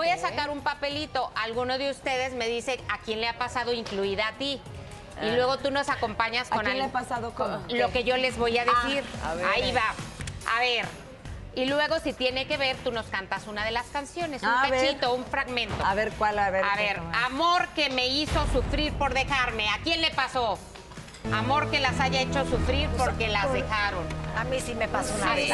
Voy a sacar un papelito. Alguno de ustedes me dice a quién le ha pasado, incluida a ti. Y luego tú nos acompañas ¿A con quién al- le ha pasado cómo? lo que yo les voy a decir. a ver. Ahí va. A ver. Y luego, si tiene que ver, tú nos cantas una de las canciones, un A cachito, un fragmento. A ver cuál, a ver. A ver, amor que me hizo sufrir por dejarme. ¿A quién le pasó? Amor que las haya hecho sufrir porque las dejaron. A mí sí me pasó una vez.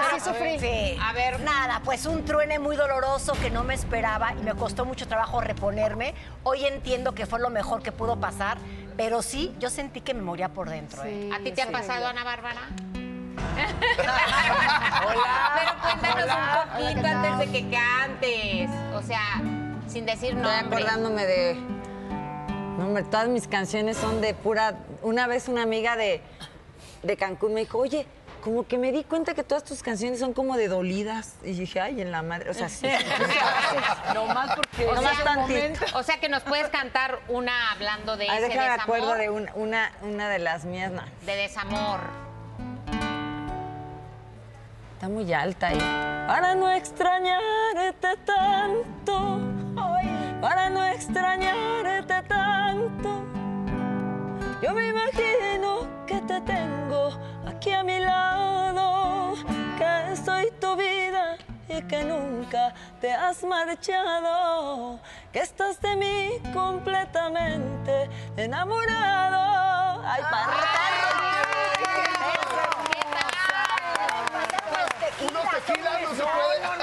Ah, sí, no, sí, no, sí, no, sí, no, pero no, sí sufrí. Sí. A ver. Nada, pues un truene muy doloroso que no me esperaba y me costó mucho trabajo reponerme. Hoy entiendo que fue lo mejor que pudo pasar, pero sí, yo sentí que me moría por dentro. ¿eh? ¿A ti te ha pasado, Ana Bárbara? Hola. Pero cuéntanos Hola. un poquito antes de que cantes. O sea, sin decir Estoy nombre. acordándome de. No, hombre, todas mis canciones son de pura. Una vez una amiga de, de Cancún me dijo, oye, como que me di cuenta que todas tus canciones son como de dolidas. Y dije, ay, en la madre. O sea, sí. No más porque O sea, o sea que nos puedes cantar una hablando de Ay, ese déjame desamor. acuerdo de una, una, una de las mías. no. De desamor. Está muy alta ahí. Para no extrañarte tanto. Para no extrañarte tanto. Yo me imagino que te tengo aquí a mi lado. Que soy tu vida y que nunca te has marchado. Que estás de mí completamente enamorado. Ay, Unos tequilas no se puede.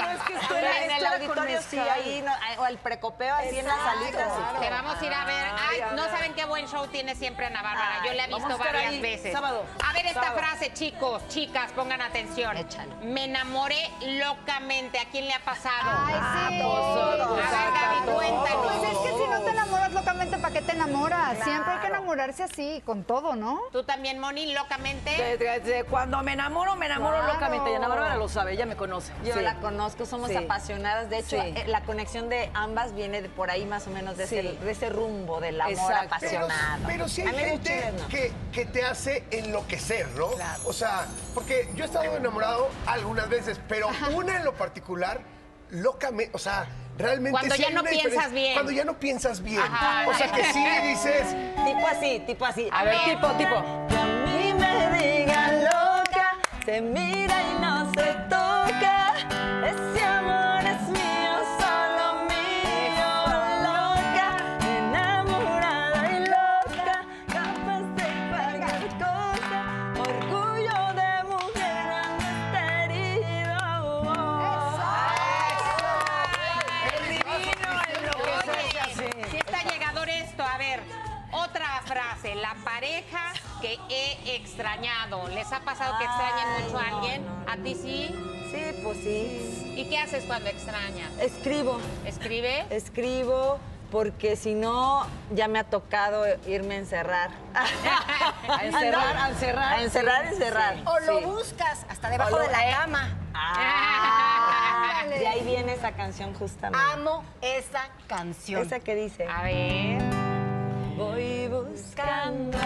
En el con auditorio sí, ahí, no, o el precopeo así en la salita. sí. Te vamos a ir a ver. Ay, Ay, no saben qué buen show tiene siempre Ana Bárbara. Yo la he visto varias ahí, veces. sábado. A ver esta Sábado. frase, chicos, chicas, pongan atención. Échale. Me enamoré locamente. ¿A quién le ha pasado? Ay, sí. A ver, Gaby, cuéntanos. Pues es que si no te ¿para qué te enamoras? Siempre hay que enamorarse así, con todo, ¿no? ¿Tú también, Moni, locamente? Desde, desde cuando me enamoro, me enamoro Claro. locamente. Y Ana Bárbara lo sabe, ella me conoce. Yo Sí. la conozco, somos Sí. apasionadas. De hecho, Sí. eh, la conexión de ambas viene de por ahí más o menos de, Sí. ese, de ese rumbo del amor Exacto. Pero, apasionado. pero sí A hay gente chiles no. que, que te hace enloquecer, ¿no? O sea, porque yo he estado enamorado algunas veces, pero una en lo particular, locamente, o sea, realmente. Cuando sí ya hay no una piensas bien. Cuando ya no piensas bien. Ajá. O sea, que sí dices. Tipo así, tipo así. A ver, tipo, tipo. Que a mí me digan loca, se mira que he extrañado. ¿Les ha pasado que extrañen mucho a alguien? ¿A ti sí? Sí, pues sí. ¿Y qué haces cuando extrañas? Escribo. ¿Escribe? Escribo porque si no, ya me ha tocado irme a encerrar. A encerrar, a encerrar. A encerrar, encerrar. O lo Sí. buscas hasta debajo lo- de la cama. Ah, de ahí viene esa canción justamente. Amo esa canción. Esa que dice. A ver. Voy buscando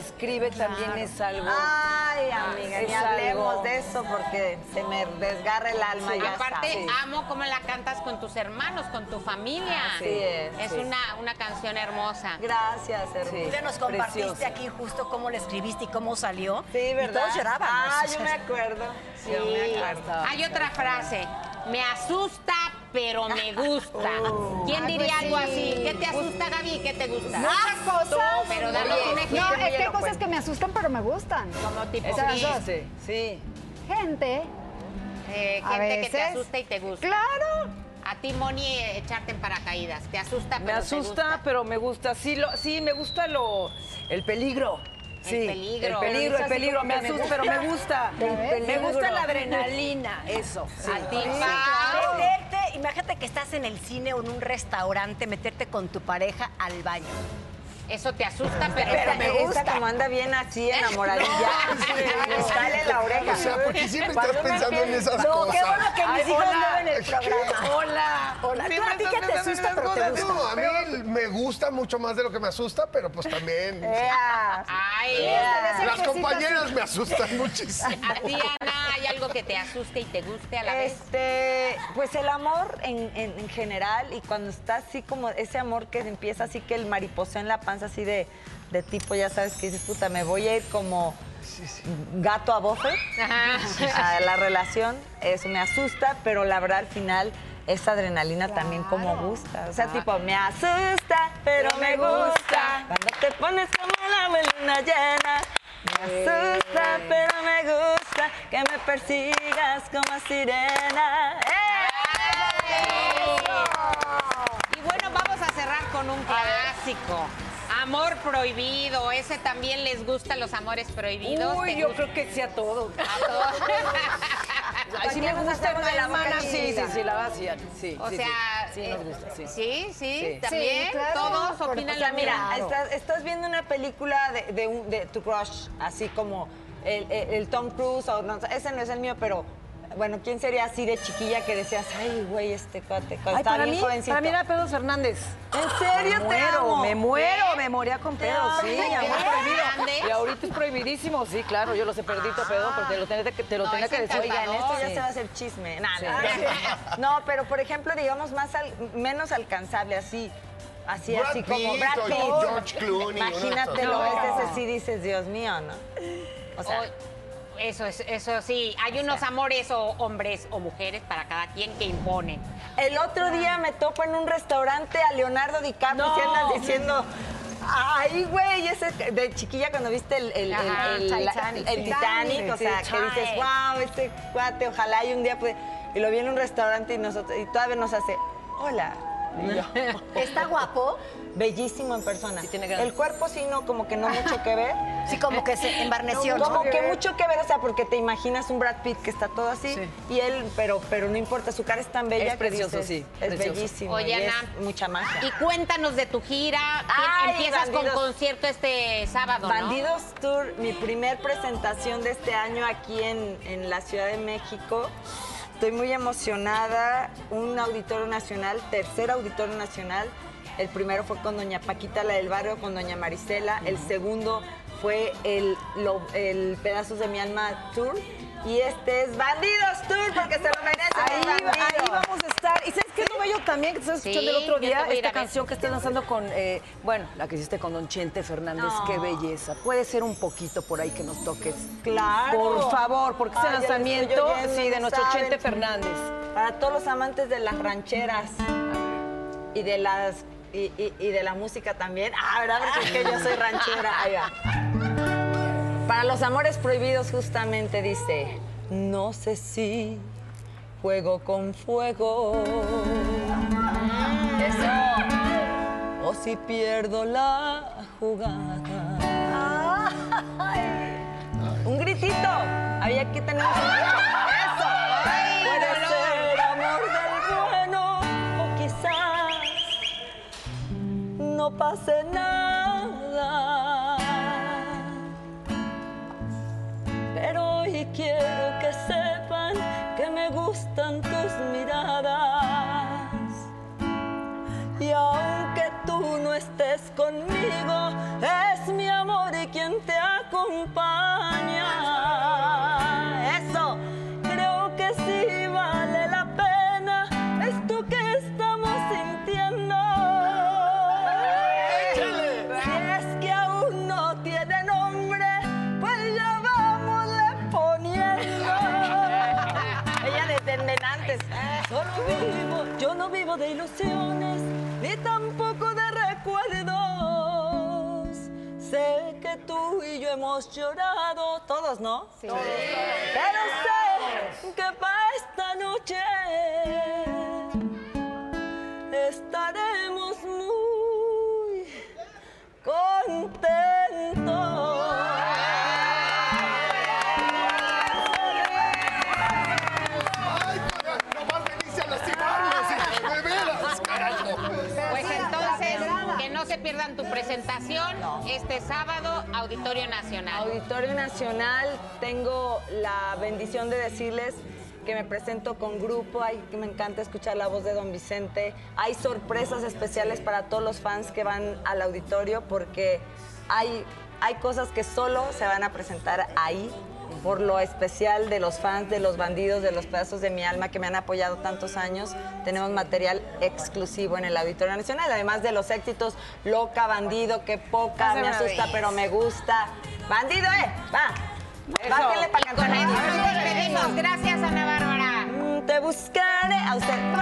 momento que ella le escribe también es algo. Ay, amiga, Es ni hablemos algo. de eso porque se me desgarra el alma ya Aparte, amo cómo la cantas con tus hermanos, con tu familia. Así es, Es sí. una, una canción hermosa. Gracias, hermosa. Tú ya nos compartiste Preciosa. aquí justo cómo le escribiste y cómo salió. Sí, Y ¿verdad? todos llorábamos. Ah, yo me acuerdo. Yo me acuerdo. Hay otra frase. Me asusta, pero me gusta. ¿Quién Ay, diría pues algo sí. así? ¿Qué te asusta, Gaby? ¿Qué te gusta? Muchas cosas. Pero danos un ejemplo. No, es que hay cosas que me asustan, pero me gustan. Como tipo Esas sí, dos. Sí, sí. Gente. eh, A gente que te veces. asusta y te gusta. Claro. A ti, Moni, echarte en paracaídas. ¿Te asusta, Me pero te asusta, gusta? pero me gusta. Sí, lo, sí, me gusta lo, el peligro. Sí, peligro. El peligro, el peligro. Me me asusta, pero me gusta. Me gusta la adrenalina, eso. sí. A ti. Meterte, imagínate que estás en el cine o en un restaurante, meterte con tu pareja al baño. Eso te asusta, pero, Pero te me gusta como anda bien así enamoradilla. Le sale la oreja. O sea, porque siempre estás pensando en esas No, cosas. qué bueno que mis Ay, hijos hola. no ven el programa. Hola. Hola. ¿Tú a ti qué te asusta, pero te gusta? No, a mí me gusta mucho más de lo que me asusta, pero pues también. Ea. Ay, Las compañeras me asustan muchísimo. a ti, Ana, ¿hay algo que te asuste y te guste a la vez? Este, pues el amor en, en- en general y cuando está así como ese amor que empieza así que el mariposeo en la panza así de, de tipo, ya sabes que dices, puta, me voy a ir como gato a bofe a la relación, eso me asusta, pero la verdad al final esa adrenalina también como gusta. O sea, tipo, me asusta, pero me gusta. Cuando te pones como en luna llena. Me asusta, pero me gusta que me persigas como sirena. Y bueno, vamos a cerrar con un clásico. Amor prohibido, ese también les gusta los amores prohibidos. Uy, ¿Te yo gusta? creo que sí a todo. A todos. Ay, sí qué me gusta una la hermana. Sí, sí, sí, la vacía. Sí, O sí, sea, sí. Sí, eh, nos gusta, sí. Sí, sí, también. Sí, claro, Todos opinan O sea, lo mira, estás, estás viendo una película de, de, un- de tu crush, así como el, el- el Tom Cruise, o no, ese no es el mío, pero bueno, ¿quién sería así de chiquilla que decías, ay, güey, este cuate, cuando estaba bien mí, jovencito? para mí era Pedro Fernández. ¿En serio Me te muero, amo? me muero, me moría con Pedro, sí, ¿Qué? amor prohibido. Y ahorita es prohibidísimo, sí, claro, yo los he perdido, Pedro, pero te lo tenía que, te lo No, tenía es que decir. Oigan, esto ya Sí. se va a hacer chisme. Nah, Sí. nah. No, pero por ejemplo, digamos, más al- menos alcanzable, así. Así, Brad así como Pitt Brad o Pitt. George Clooney, uno de Imagínate, estos. lo ves No. ese sí dices, Dios mío, ¿no? O sea, O- eso, es, eso sí, hay unos amores o hombres o mujeres para cada quien que imponen. el otro día me topo en un restaurante a Leonardo DiCaprio y andas diciendo. Ay, güey, ese de chiquilla cuando viste el, el, Ajá, el- el- Titanic. el Titanic, o Sí, sea, que dices, wow, este cuate, ojalá y un día puede. Y lo vi en un restaurante y nosotros, y todavía nos hace, hola. ¿Está guapo? Bellísimo en persona. Sí, tiene gran- El cuerpo sí, no, como que no mucho que ver. Sí, como que se embarneció. Como que mucho que ver, o sea, porque te imaginas un Brad Pitt que está todo así Sí. y él, pero, pero no importa, su cara es tan bella Es que precioso, dices, sí, es precioso. bellísimo. Oye, y es mucha magia. Y cuéntanos de tu gira. Ay, Empiezas con concierto este sábado, ¿no? Bandidos Tour, mi primer presentación de este año aquí en, en la Ciudad de México. Estoy muy emocionada. Un auditorio nacional, tercer auditorio nacional. El primero fue con doña Paquita, la del barrio, con doña Marisela. El segundo fue el, lo- el Pedazos de mi Alma Tour. Y este es Bandidos Tour, porque se lo merecen Ahí, los va- bandidos. ahí vamos a estar. ¿Y sabes qué es lo bello también que estás escuchando el otro día? Esta canción que estás lanzando con, eh, bueno, la que hiciste con Don Chente Fernández. No. Qué belleza. Puede ser un poquito por ahí que nos toques. Claro. Por favor, porque ese lanzamiento, sí, de nuestro ¿saben? Chente Fernández. Para todos los amantes de las rancheras y de las y, y- y de la música también. Ah, ¿verdad? Porque es que yo soy ranchera. Ahí va. Para los amores prohibidos justamente dice, no sé si juego con fuego. Eso. O si pierdo la jugada. Un gritito. Había que tener. Eso. Puede ser amor del bueno o quizás no pase nada. Estés conmigo, es mi amor y quien te acompaña. Eso, creo que sí vale la pena esto que estamos sintiendo. Si es que aún no tiene nombre, pues ya vámosle poniendo. Ella desde antes. Solo vivo, yo no vivo de ilusiones, ni tampoco hemos llorado, todos, ¿no? Sí. Pero sé que para esta noche estaremos muy contentos. Presentación este sábado, Auditorio Nacional. Auditorio Nacional, tengo la bendición de decirles que me presento con grupo, ay, que me encanta escuchar la voz de don Vicente. Hay sorpresas especiales para todos los fans que van al auditorio porque hay, hay cosas que solo se van a presentar ahí por lo especial de los fans, de los bandidos, de los pedazos de mi alma que me han apoyado tantos años. Tenemos material exclusivo en el Auditorio Nacional, además de los éxitos Loca, Bandido, que poca, me asusta, pero me gusta. Bandido, eh, va. Bájale para Con cantar. eso nos despedimos. Gracias, Ana Bárbara. Mm, Te buscaré a usted,